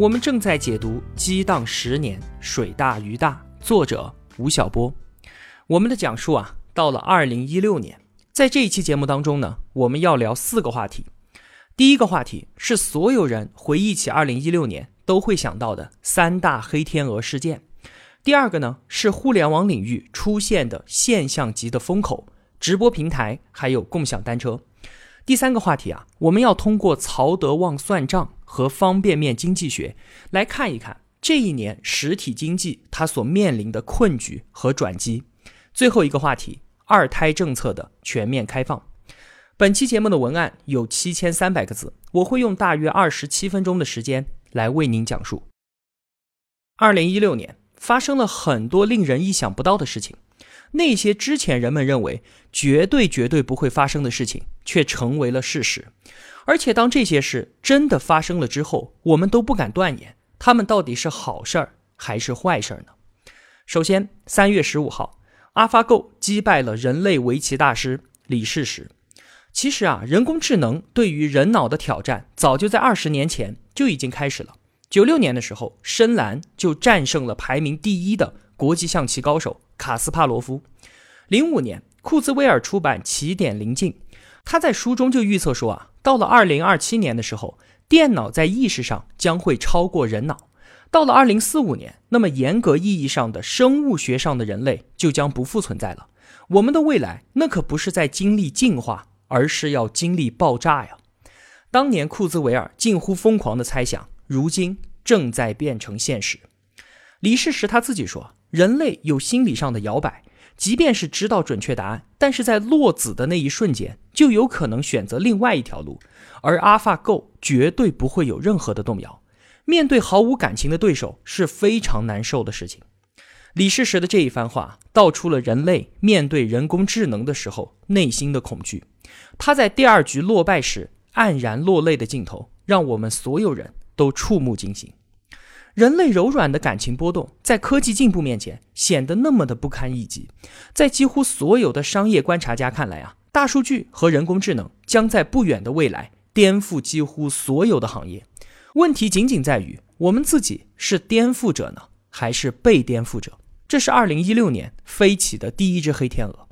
我们正在解读《激荡十年，水大鱼大》，作者吴晓波。我们的讲述啊，到了二零一六年，在这一期节目当中呢，我们要聊四个话题。第一个话题是所有人回忆起二零一六年都会想到的三大黑天鹅事件。第二个呢，是互联网领域出现的现象级的风口，直播平台还有共享单车。第三个话题啊，我们要通过曹德旺算账和方便面经济学来看一看这一年实体经济它所面临的困局和转机。最后一个话题，二胎政策的全面开放。本期节目的文案有七千三百个字，我会用大约二十七分钟的时间来为您讲述。二零一六年发生了很多令人意想不到的事情。那些之前人们认为绝对绝对不会发生的事情，却成为了事实。而且，当这些事真的发生了之后，我们都不敢断言他们到底是好事儿还是坏事儿呢？首先，三月十五号，AlphaGo 击败了人类围棋大师李世石。其实啊，人工智能对于人脑的挑战，早就在二十年前就已经开始了。九六年的时候，深蓝就战胜了排名第一的国际象棋高手。卡斯帕罗夫，零五年，库兹韦尔出版《起点临近》，他在书中就预测说啊，到了二零二七年的时候，电脑在意识上将会超过人脑；到了二零四五年，那么严格意义上的生物学上的人类就将不复存在了。我们的未来那可不是在经历进化，而是要经历爆炸呀！当年库兹韦尔近乎疯狂的猜想，如今正在变成现实。李世石他自己说。人类有心理上的摇摆，即便是知道准确答案，但是在落子的那一瞬间，就有可能选择另外一条路。而 AlphaGo 绝对不会有任何的动摇。面对毫无感情的对手是非常难受的事情。李世石的这一番话道出了人类面对人工智能的时候内心的恐惧。他在第二局落败时黯然落泪的镜头，让我们所有人都触目惊心。人类柔软的感情波动，在科技进步面前显得那么的不堪一击。在几乎所有的商业观察家看来啊，大数据和人工智能将在不远的未来颠覆几乎所有的行业。问题仅仅在于，我们自己是颠覆者呢，还是被颠覆者？这是二零一六年飞起的第一只黑天鹅。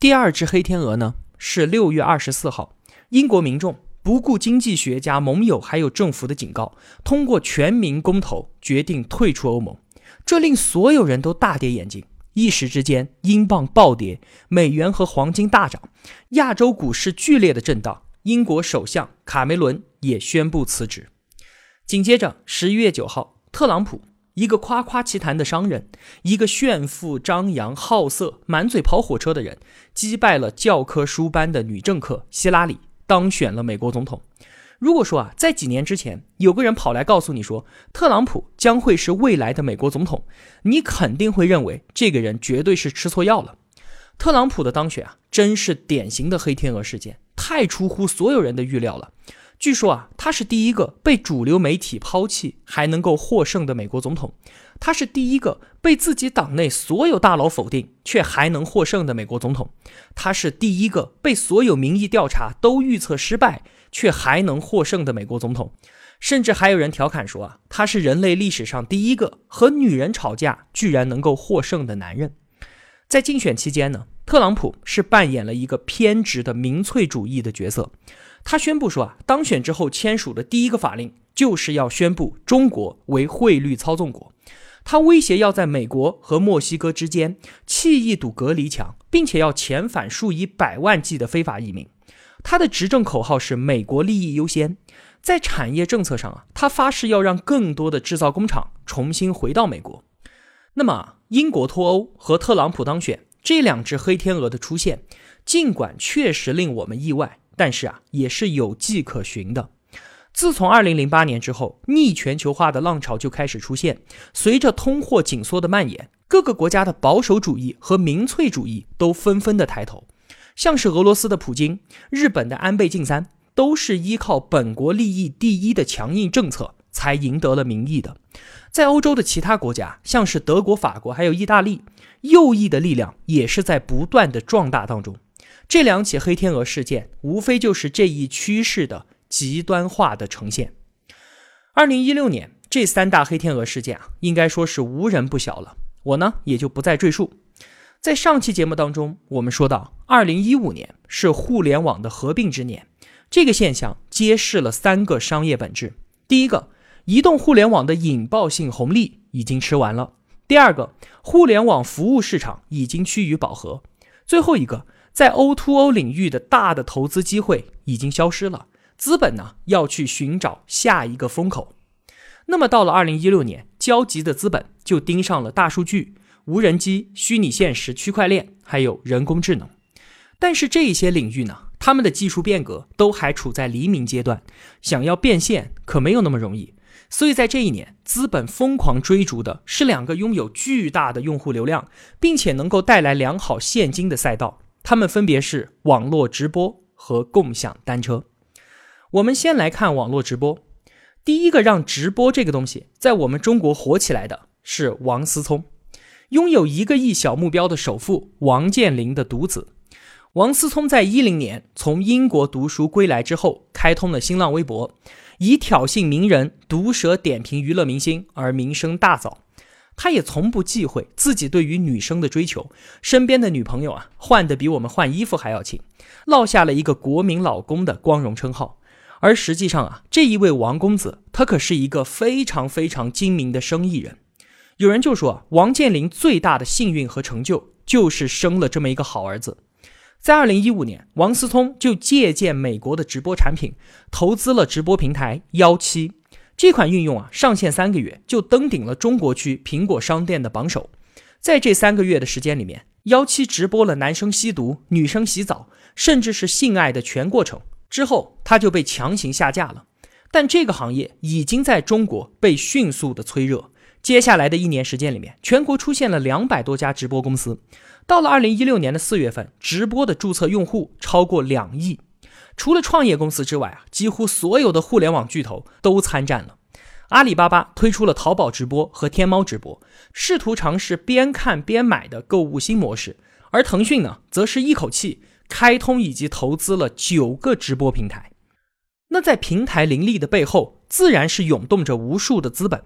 第二只黑天鹅呢，是六月二十四号，英国民众。不顾经济学家、盟友还有政府的警告，通过全民公投决定退出欧盟，这令所有人都大跌眼镜。一时之间，英镑暴跌，美元和黄金大涨，亚洲股市剧烈的震荡。英国首相卡梅伦也宣布辞职。紧接着，十一月九号，特朗普，一个夸夸其谈的商人，一个炫富张扬、好色、满嘴跑火车的人，击败了教科书般的女政客希拉里。当选了美国总统。如果说啊，在几年之前有个人跑来告诉你说特朗普将会是未来的美国总统，你肯定会认为这个人绝对是吃错药了。特朗普的当选啊，真是典型的黑天鹅事件，太出乎所有人的预料了。据说啊，他是第一个被主流媒体抛弃还能够获胜的美国总统。他是第一个被自己党内所有大佬否定却还能获胜的美国总统，他是第一个被所有民意调查都预测失败却还能获胜的美国总统，甚至还有人调侃说啊，他是人类历史上第一个和女人吵架居然能够获胜的男人。在竞选期间呢，特朗普是扮演了一个偏执的民粹主义的角色，他宣布说啊，当选之后签署的第一个法令就是要宣布中国为汇率操纵国。他威胁要在美国和墨西哥之间砌一堵隔离墙，并且要遣返数以百万计的非法移民。他的执政口号是“美国利益优先”。在产业政策上啊，他发誓要让更多的制造工厂重新回到美国。那么，英国脱欧和特朗普当选这两只黑天鹅的出现，尽管确实令我们意外，但是啊，也是有迹可循的。自从二零零八年之后，逆全球化的浪潮就开始出现。随着通货紧缩的蔓延，各个国家的保守主义和民粹主义都纷纷的抬头。像是俄罗斯的普京、日本的安倍晋三，都是依靠本国利益第一的强硬政策才赢得了民意的。在欧洲的其他国家，像是德国、法国还有意大利，右翼的力量也是在不断的壮大当中。这两起黑天鹅事件，无非就是这一趋势的。极端化的呈现。二零一六年这三大黑天鹅事件啊，应该说是无人不晓了。我呢也就不再赘述。在上期节目当中，我们说到，二零一五年是互联网的合并之年，这个现象揭示了三个商业本质：第一个，移动互联网的引爆性红利已经吃完了；第二个，互联网服务市场已经趋于饱和；最后一个，在 O2O 领域的大的投资机会已经消失了。资本呢要去寻找下一个风口，那么到了二零一六年，焦急的资本就盯上了大数据、无人机、虚拟现实、区块链，还有人工智能。但是这一些领域呢，他们的技术变革都还处在黎明阶段，想要变现可没有那么容易。所以在这一年，资本疯狂追逐的是两个拥有巨大的用户流量，并且能够带来良好现金的赛道，它们分别是网络直播和共享单车。我们先来看网络直播。第一个让直播这个东西在我们中国火起来的是王思聪，拥有一个亿小目标的首富王健林的独子。王思聪在一零年从英国读书归来之后，开通了新浪微博，以挑衅名人、毒舌点评娱乐明星而名声大噪。他也从不忌讳自己对于女生的追求，身边的女朋友啊换的比我们换衣服还要勤，落下了一个国民老公的光荣称号。而实际上啊，这一位王公子，他可是一个非常非常精明的生意人。有人就说，王健林最大的幸运和成就，就是生了这么一个好儿子。在二零一五年，王思聪就借鉴美国的直播产品，投资了直播平台幺七。这款应用啊，上线三个月就登顶了中国区苹果商店的榜首。在这三个月的时间里面，幺七直播了男生吸毒、女生洗澡，甚至是性爱的全过程。之后，他就被强行下架了。但这个行业已经在中国被迅速的催热。接下来的一年时间里面，全国出现了两百多家直播公司。到了二零一六年的四月份，直播的注册用户超过两亿。除了创业公司之外啊，几乎所有的互联网巨头都参战了。阿里巴巴推出了淘宝直播和天猫直播，试图尝试边看边买的购物新模式。而腾讯呢，则是一口气。开通以及投资了九个直播平台，那在平台林立的背后，自然是涌动着无数的资本。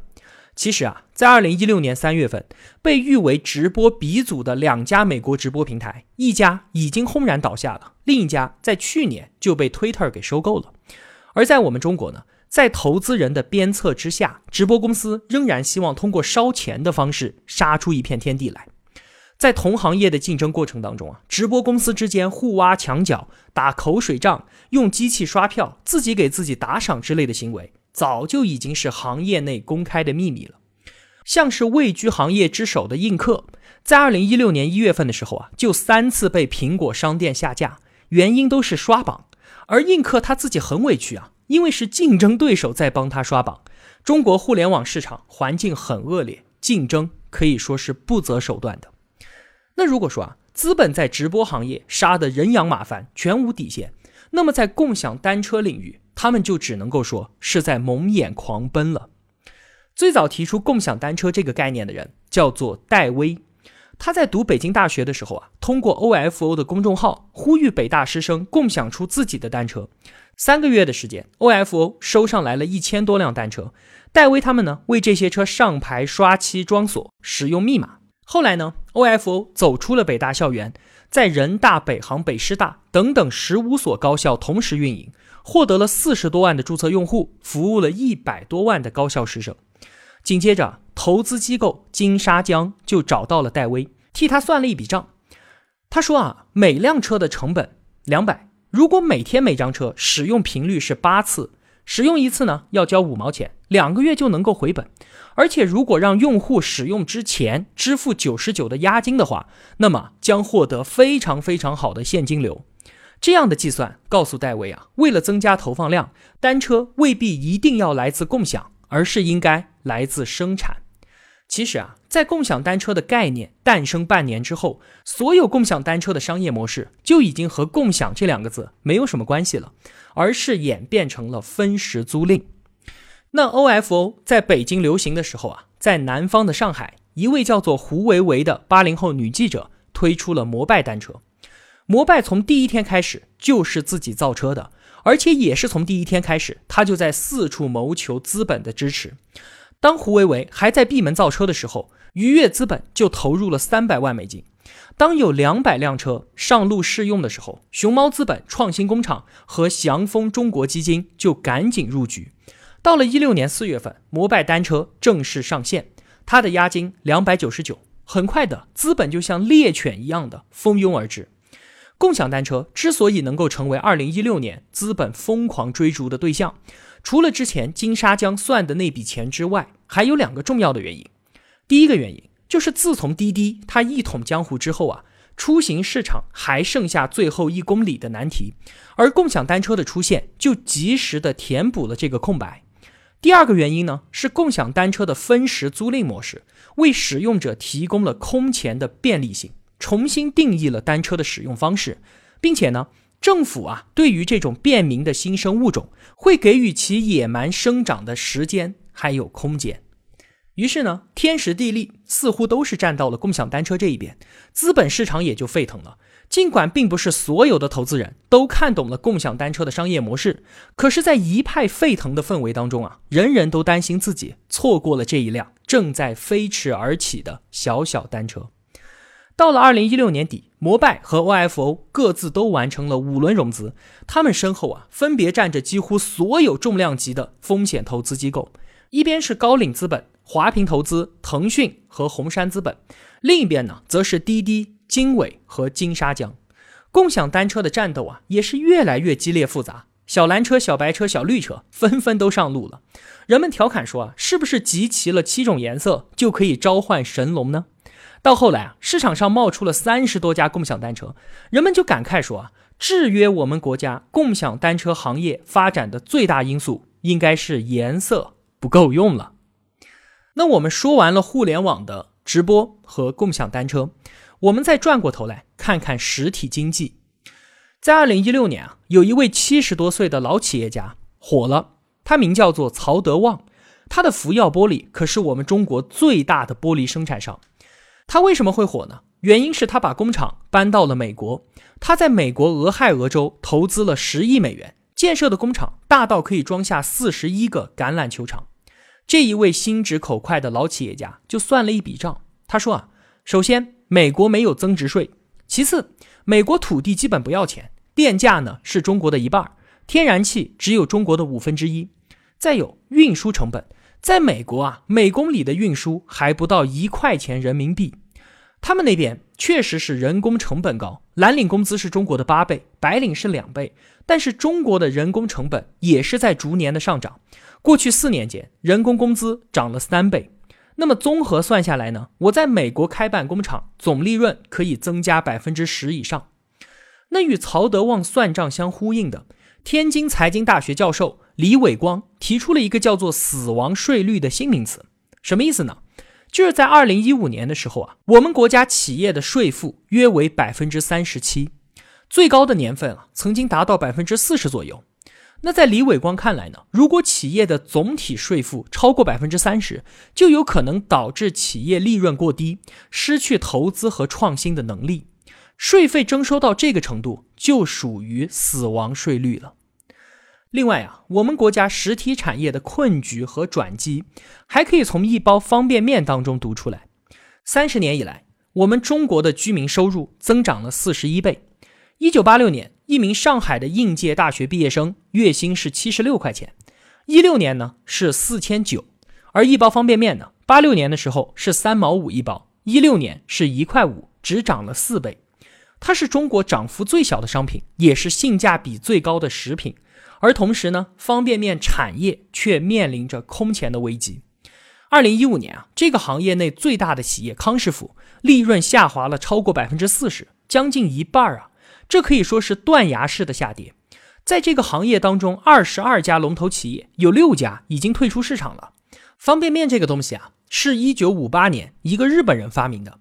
其实啊，在二零一六年三月份，被誉为直播鼻祖的两家美国直播平台，一家已经轰然倒下了，另一家在去年就被 Twitter 给收购了。而在我们中国呢，在投资人的鞭策之下，直播公司仍然希望通过烧钱的方式杀出一片天地来。在同行业的竞争过程当中啊，直播公司之间互挖墙角、打口水仗、用机器刷票、自己给自己打赏之类的行为，早就已经是行业内公开的秘密了。像是位居行业之首的映客，在二零一六年一月份的时候啊，就三次被苹果商店下架，原因都是刷榜。而映客他自己很委屈啊，因为是竞争对手在帮他刷榜。中国互联网市场环境很恶劣，竞争可以说是不择手段的。那如果说啊，资本在直播行业杀得人仰马翻，全无底线，那么在共享单车领域，他们就只能够说是在蒙眼狂奔了。最早提出共享单车这个概念的人叫做戴威，他在读北京大学的时候啊，通过 OFO 的公众号呼吁北大师生共享出自己的单车。三个月的时间，OFO 收上来了一千多辆单车，戴威他们呢为这些车上牌、刷漆、装锁、使用密码。后来呢，OFO 走出了北大校园，在人大、北航、北师大等等十五所高校同时运营，获得了四十多万的注册用户，服务了一百多万的高校师生。紧接着，投资机构金沙江就找到了戴威，替他算了一笔账。他说啊，每辆车的成本两百，如果每天每张车使用频率是八次。使用一次呢，要交五毛钱，两个月就能够回本。而且如果让用户使用之前支付九十九的押金的话，那么将获得非常非常好的现金流。这样的计算告诉戴维啊，为了增加投放量，单车未必一定要来自共享，而是应该来自生产。其实啊，在共享单车的概念诞生半年之后，所有共享单车的商业模式就已经和“共享”这两个字没有什么关系了，而是演变成了分时租赁。那 OFO 在北京流行的时候啊，在南方的上海，一位叫做胡维维的八零后女记者推出了摩拜单车。摩拜从第一天开始就是自己造车的，而且也是从第一天开始，他就在四处谋求资本的支持。当胡维维还在闭门造车的时候，愉悦资本就投入了三百万美金。当有两百辆车上路试用的时候，熊猫资本创新工厂和祥丰中国基金就赶紧入局。到了一六年四月份，摩拜单车正式上线，它的押金两百九十九。很快的，资本就像猎犬一样的蜂拥而至。共享单车之所以能够成为二零一六年资本疯狂追逐的对象。除了之前金沙江算的那笔钱之外，还有两个重要的原因。第一个原因就是自从滴滴它一统江湖之后啊，出行市场还剩下最后一公里的难题，而共享单车的出现就及时的填补了这个空白。第二个原因呢，是共享单车的分时租赁模式为使用者提供了空前的便利性，重新定义了单车的使用方式，并且呢。政府啊，对于这种便民的新生物种，会给予其野蛮生长的时间还有空间。于是呢，天时地利似乎都是站到了共享单车这一边，资本市场也就沸腾了。尽管并不是所有的投资人都看懂了共享单车的商业模式，可是，在一派沸腾的氛围当中啊，人人都担心自己错过了这一辆正在飞驰而起的小小单车。到了二零一六年底，摩拜和 OFO 各自都完成了五轮融资，他们身后啊，分别站着几乎所有重量级的风险投资机构，一边是高瓴资本、华平投资、腾讯和红杉资本，另一边呢，则是滴滴、经纬和金沙江。共享单车的战斗啊，也是越来越激烈复杂，小蓝车、小白车、小绿车纷纷都上路了。人们调侃说啊，是不是集齐了七种颜色就可以召唤神龙呢？到后来啊，市场上冒出了三十多家共享单车，人们就感慨说啊，制约我们国家共享单车行业发展的最大因素，应该是颜色不够用了。那我们说完了互联网的直播和共享单车，我们再转过头来看看实体经济。在二零一六年啊，有一位七十多岁的老企业家火了，他名叫做曹德旺，他的福耀玻璃可是我们中国最大的玻璃生产商。他为什么会火呢？原因是他把工厂搬到了美国，他在美国俄亥俄州投资了十亿美元建设的工厂，大到可以装下四十一个橄榄球场。这一位心直口快的老企业家就算了一笔账，他说啊，首先美国没有增值税，其次美国土地基本不要钱，电价呢是中国的一半，天然气只有中国的五分之一，再有运输成本。在美国啊，每公里的运输还不到一块钱人民币。他们那边确实是人工成本高，蓝领工资是中国的八倍，白领是两倍。但是中国的人工成本也是在逐年的上涨。过去四年间，人工工资涨了三倍。那么综合算下来呢，我在美国开办工厂，总利润可以增加百分之十以上。那与曹德旺算账相呼应的，天津财经大学教授。李伟光提出了一个叫做“死亡税率”的新名词，什么意思呢？就是在二零一五年的时候啊，我们国家企业的税负约为百分之三十七，最高的年份啊，曾经达到百分之四十左右。那在李伟光看来呢，如果企业的总体税负超过百分之三十，就有可能导致企业利润过低，失去投资和创新的能力。税费征收到这个程度，就属于死亡税率了。另外啊，我们国家实体产业的困局和转机，还可以从一包方便面当中读出来。三十年以来，我们中国的居民收入增长了四十一倍。一九八六年，一名上海的应届大学毕业生月薪是七十六块钱，一六年呢是四千九，而一包方便面呢，八六年的时候是三毛五一包，一六年是一块五，只涨了四倍。它是中国涨幅最小的商品，也是性价比最高的食品。而同时呢，方便面产业却面临着空前的危机。二零一五年啊，这个行业内最大的企业康师傅利润下滑了超过百分之四十，将近一半啊！这可以说是断崖式的下跌。在这个行业当中，二十二家龙头企业有六家已经退出市场了。方便面这个东西啊，是一九五八年一个日本人发明的。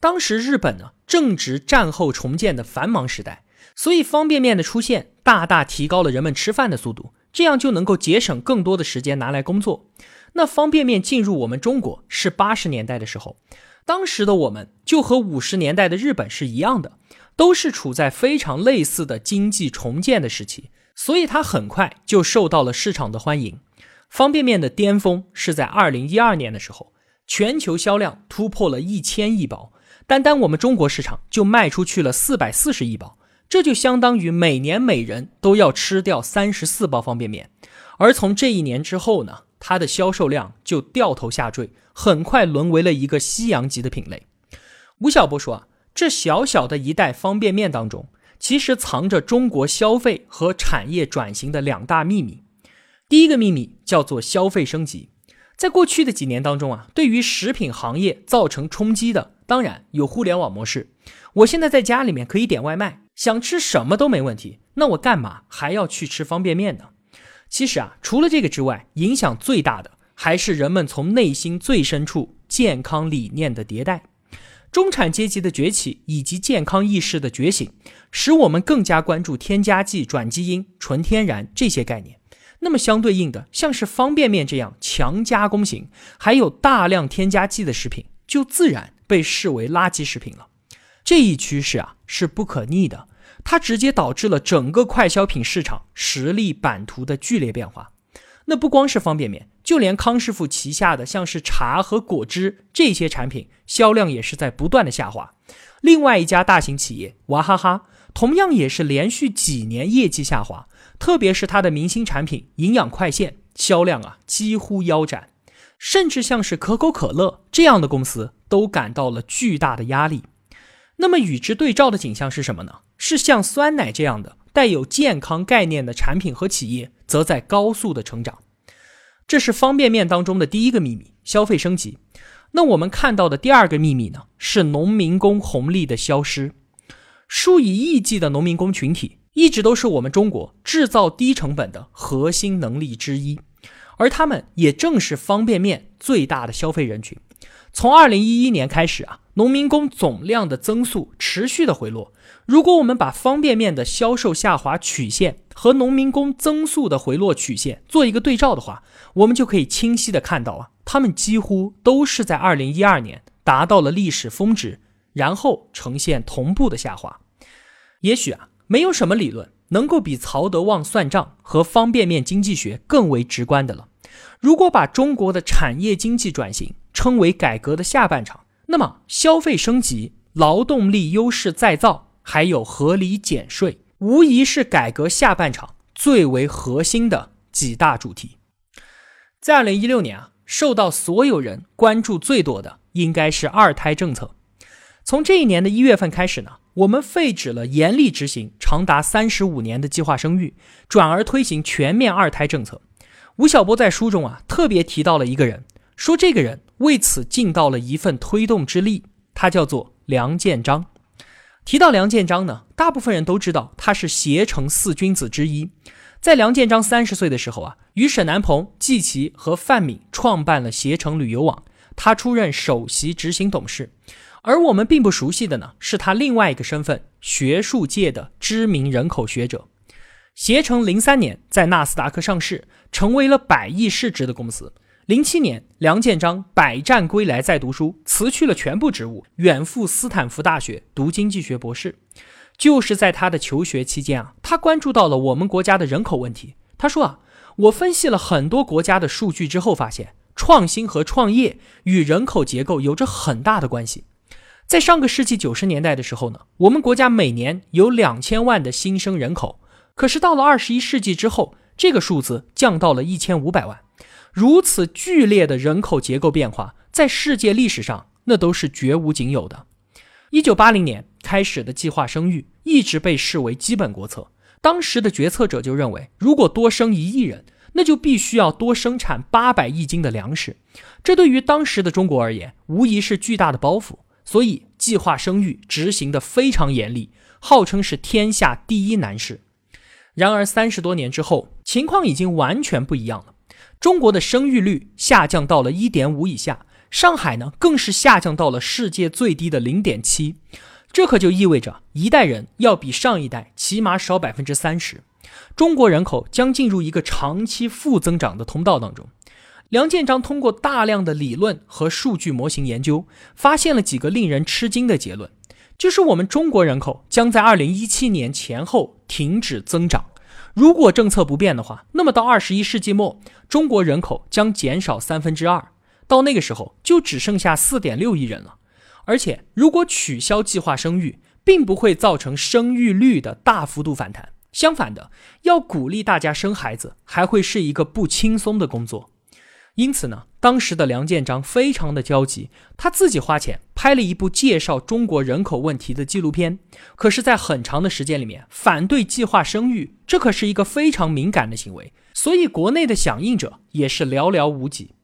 当时日本呢正值战后重建的繁忙时代，所以方便面的出现大大提高了人们吃饭的速度，这样就能够节省更多的时间拿来工作。那方便面进入我们中国是八十年代的时候，当时的我们就和五十年代的日本是一样的。都是处在非常类似的经济重建的时期，所以它很快就受到了市场的欢迎。方便面的巅峰是在二零一二年的时候，全球销量突破了一千亿包，单单我们中国市场就卖出去了四百四十亿包，这就相当于每年每人都要吃掉三十四包方便面。而从这一年之后呢，它的销售量就掉头下坠，很快沦为了一个夕阳级的品类。吴晓波说啊。这小小的一袋方便面当中，其实藏着中国消费和产业转型的两大秘密。第一个秘密叫做消费升级。在过去的几年当中啊，对于食品行业造成冲击的，当然有互联网模式。我现在在家里面可以点外卖，想吃什么都没问题。那我干嘛还要去吃方便面呢？其实啊，除了这个之外，影响最大的还是人们从内心最深处健康理念的迭代。中产阶级的崛起以及健康意识的觉醒，使我们更加关注添加剂、转基因、纯天然这些概念。那么相对应的，像是方便面这样强加工型、还有大量添加剂的食品，就自然被视为垃圾食品了。这一趋势啊是不可逆的，它直接导致了整个快消品市场实力版图的剧烈变化。那不光是方便面，就连康师傅旗下的像是茶和果汁这些产品，销量也是在不断的下滑。另外一家大型企业娃哈哈，同样也是连续几年业绩下滑，特别是它的明星产品营养快线销量啊几乎腰斩，甚至像是可口可乐这样的公司都感到了巨大的压力。那么与之对照的景象是什么呢？是像酸奶这样的。带有健康概念的产品和企业，则在高速的成长。这是方便面当中的第一个秘密：消费升级。那我们看到的第二个秘密呢？是农民工红利的消失。数以亿计的农民工群体，一直都是我们中国制造低成本的核心能力之一，而他们也正是方便面最大的消费人群。从二零一一年开始啊，农民工总量的增速持续的回落。如果我们把方便面的销售下滑曲线和农民工增速的回落曲线做一个对照的话，我们就可以清晰的看到啊，他们几乎都是在二零一二年达到了历史峰值，然后呈现同步的下滑。也许啊，没有什么理论能够比曹德旺算账和方便面经济学更为直观的了。如果把中国的产业经济转型称为改革的下半场，那么消费升级、劳动力优势再造。还有合理减税，无疑是改革下半场最为核心的几大主题。在二零一六年啊，受到所有人关注最多的应该是二胎政策。从这一年的一月份开始呢，我们废止了严厉执行长达三十五年的计划生育，转而推行全面二胎政策。吴晓波在书中啊特别提到了一个人，说这个人为此尽到了一份推动之力，他叫做梁建章。提到梁建章呢，大部分人都知道他是携程四君子之一。在梁建章三十岁的时候啊，与沈南鹏、季琦和范敏创办了携程旅游网，他出任首席执行董事。而我们并不熟悉的呢，是他另外一个身份——学术界的知名人口学者。携程零三年在纳斯达克上市，成为了百亿市值的公司。零七年，梁建章百战归来再读书，辞去了全部职务，远赴斯坦福大学读经济学博士。就是在他的求学期间啊，他关注到了我们国家的人口问题。他说啊，我分析了很多国家的数据之后，发现创新和创业与人口结构有着很大的关系。在上个世纪九十年代的时候呢，我们国家每年有两千万的新生人口，可是到了二十一世纪之后，这个数字降到了一千五百万。如此剧烈的人口结构变化，在世界历史上那都是绝无仅有的。一九八零年开始的计划生育一直被视为基本国策，当时的决策者就认为，如果多生一亿人，那就必须要多生产八百亿斤的粮食，这对于当时的中国而言，无疑是巨大的包袱。所以计划生育执行的非常严厉，号称是天下第一难事。然而三十多年之后，情况已经完全不一样了。中国的生育率下降到了一点五以下，上海呢更是下降到了世界最低的零点七。这可就意味着一代人要比上一代起码少百分之三十，中国人口将进入一个长期负增长的通道当中。梁建章通过大量的理论和数据模型研究，发现了几个令人吃惊的结论，就是我们中国人口将在二零一七年前后停止增长。如果政策不变的话，那么到二十一世纪末，中国人口将减少三分之二，到那个时候就只剩下四点六亿人了。而且，如果取消计划生育，并不会造成生育率的大幅度反弹。相反的，要鼓励大家生孩子，还会是一个不轻松的工作。因此呢，当时的梁建章非常的焦急，他自己花钱拍了一部介绍中国人口问题的纪录片。可是，在很长的时间里面，反对计划生育，这可是一个非常敏感的行为，所以国内的响应者也是寥寥无几。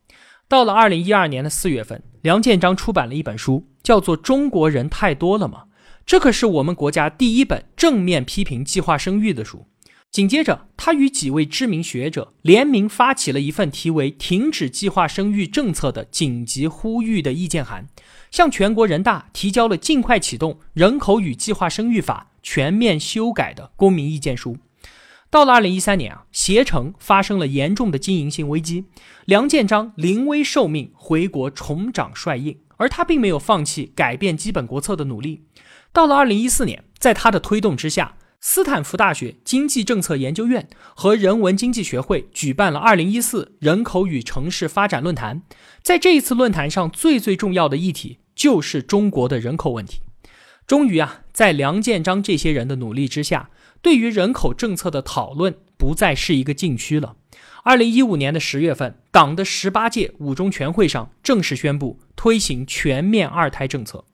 到了二零一二年的四月份，梁建章出版了一本书，叫做《中国人太多了吗》。这可是我们国家第一本正面批评计划生育的书。紧接着，他与几位知名学者联名发起了一份题为“停止计划生育政策”的紧急呼吁的意见函，向全国人大提交了尽快启动《人口与计划生育法》全面修改的公民意见书。到了二零一三年啊，携程发生了严重的经营性危机，梁建章临危受命回国重掌帅印，而他并没有放弃改变基本国策的努力。到了二零一四年，在他的推动之下，斯坦福大学经济政策研究院和人文经济学会举办了二零一四人口与城市发展论坛。在这一次论坛上，最最重要的议题就是中国的人口问题。终于啊，在梁建章这些人的努力之下。对于人口政策的讨论不再是一个禁区了。二零一五年的十月份，党的十八届五中全会上正式宣布推行全面二胎政策。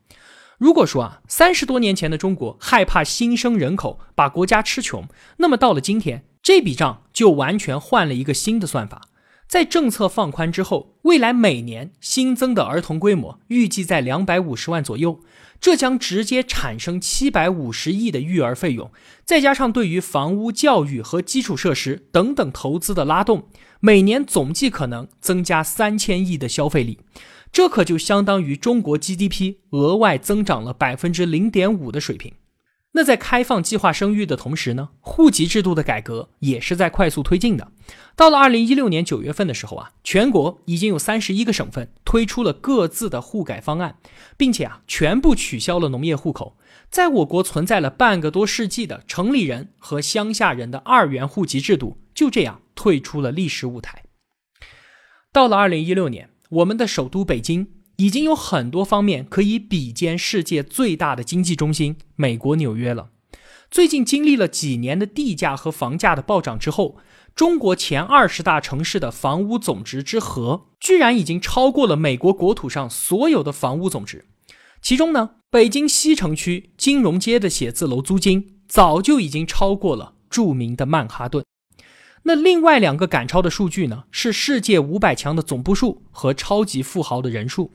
如果说啊，三十多年前的中国害怕新生人口把国家吃穷，那么到了今天，这笔账就完全换了一个新的算法。在政策放宽之后，未来每年新增的儿童规模预计在两百五十万左右。这将直接产生七百五十亿的育儿费用，再加上对于房屋、教育和基础设施等等投资的拉动，每年总计可能增加三千亿的消费力。这可就相当于中国 GDP 额外增长了百分之零点五的水平。那在开放计划生育的同时呢，户籍制度的改革也是在快速推进的。到了二零一六年九月份的时候啊，全国已经有三十一个省份推出了各自的户改方案，并且啊，全部取消了农业户口。在我国存在了半个多世纪的城里人和乡下人的二元户籍制度，就这样退出了历史舞台。到了二零一六年，我们的首都北京。已经有很多方面可以比肩世界最大的经济中心美国纽约了。最近经历了几年的地价和房价的暴涨之后，中国前二十大城市的房屋总值之和，居然已经超过了美国国土上所有的房屋总值。其中呢，北京西城区金融街的写字楼租金早就已经超过了著名的曼哈顿。那另外两个赶超的数据呢？是世界五百强的总部数和超级富豪的人数。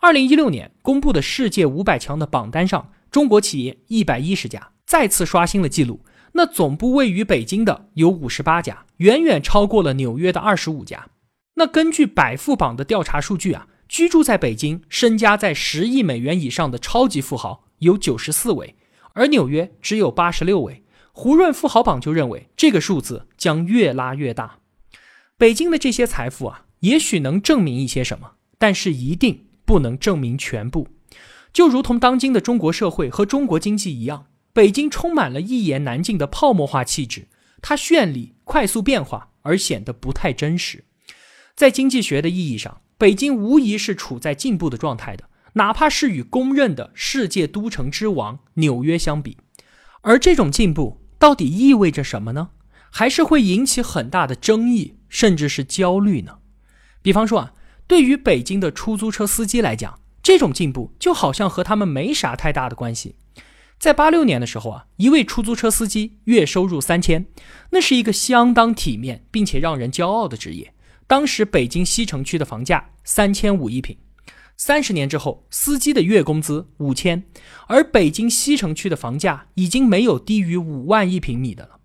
二零一六年公布的世界五百强的榜单上，中国企业一百一十家，再次刷新了记录。那总部位于北京的有五十八家，远远超过了纽约的二十五家。那根据百富榜的调查数据啊，居住在北京、身家在十亿美元以上的超级富豪有九十四位，而纽约只有八十六位。胡润富豪榜就认为这个数字将越拉越大。北京的这些财富啊，也许能证明一些什么，但是一定不能证明全部。就如同当今的中国社会和中国经济一样，北京充满了一言难尽的泡沫化气质，它绚丽、快速变化，而显得不太真实。在经济学的意义上，北京无疑是处在进步的状态的，哪怕是与公认的世界都城之王纽约相比，而这种进步。到底意味着什么呢？还是会引起很大的争议，甚至是焦虑呢？比方说啊，对于北京的出租车司机来讲，这种进步就好像和他们没啥太大的关系。在八六年的时候啊，一位出租车司机月收入三千，那是一个相当体面并且让人骄傲的职业。当时北京西城区的房价三千五一平。三十年之后，司机的月工资五千，而北京西城区的房价已经没有低于五万一平米的了。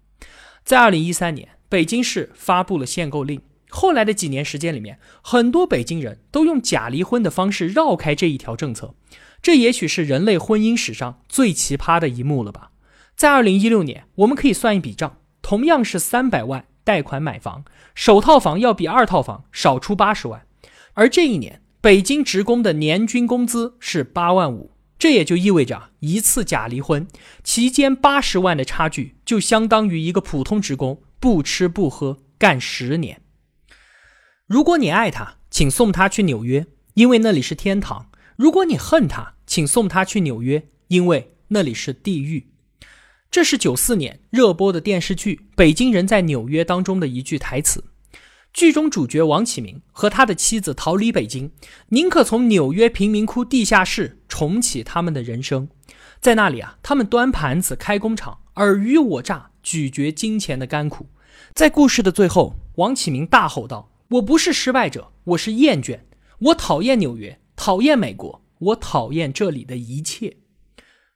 在二零一三年，北京市发布了限购令。后来的几年时间里面，很多北京人都用假离婚的方式绕开这一条政策。这也许是人类婚姻史上最奇葩的一幕了吧？在二零一六年，我们可以算一笔账：同样是三百万贷款买房，首套房要比二套房少出八十万。而这一年，北京职工的年均工资是八万五，这也就意味着一次假离婚期间八十万的差距，就相当于一个普通职工不吃不喝干十年。如果你爱他，请送他去纽约，因为那里是天堂。如果你恨他，请送他去纽约，因为那里是地狱。这是九四年热播的电视剧《北京人在纽约》当中的一句台词。剧中主角王启明和他的妻子逃离北京，宁可从纽约贫民窟地下室重启他们的人生。在那里啊，他们端盘子、开工厂，尔虞我诈，咀嚼金钱的甘苦。在故事的最后，王启明大吼道：“我不是失败者，我是厌倦，我讨厌纽约。”讨厌美国，我讨厌这里的一切。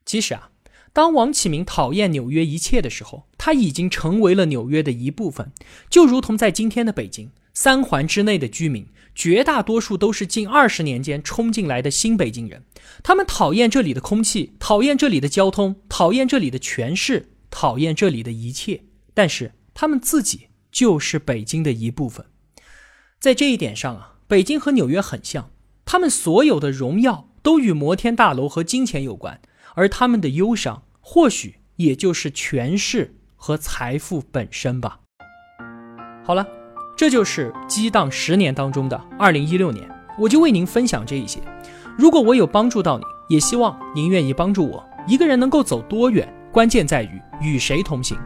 其实啊，当王启明讨厌纽约一切的时候，他已经成为了纽约的一部分。就如同在今天的北京，三环之内的居民绝大多数都是近二十年间冲进来的新北京人。他们讨厌这里的空气，讨厌这里的交通，讨厌这里的权势，讨厌这里的一切。但是他们自己就是北京的一部分。在这一点上啊，北京和纽约很像。他们所有的荣耀都与摩天大楼和金钱有关，而他们的忧伤或许也就是权势和财富本身吧。好了，这就是激荡十年当中的二零一六年，我就为您分享这一些。如果我有帮助到你，也希望您愿意帮助我。一个人能够走多远，关键在于与谁同行。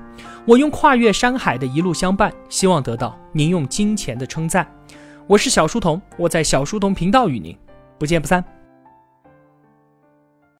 我用跨越山海的一路相伴，希望得到您用金钱的称赞。我是小书童，我在小书童频道与您不见不散。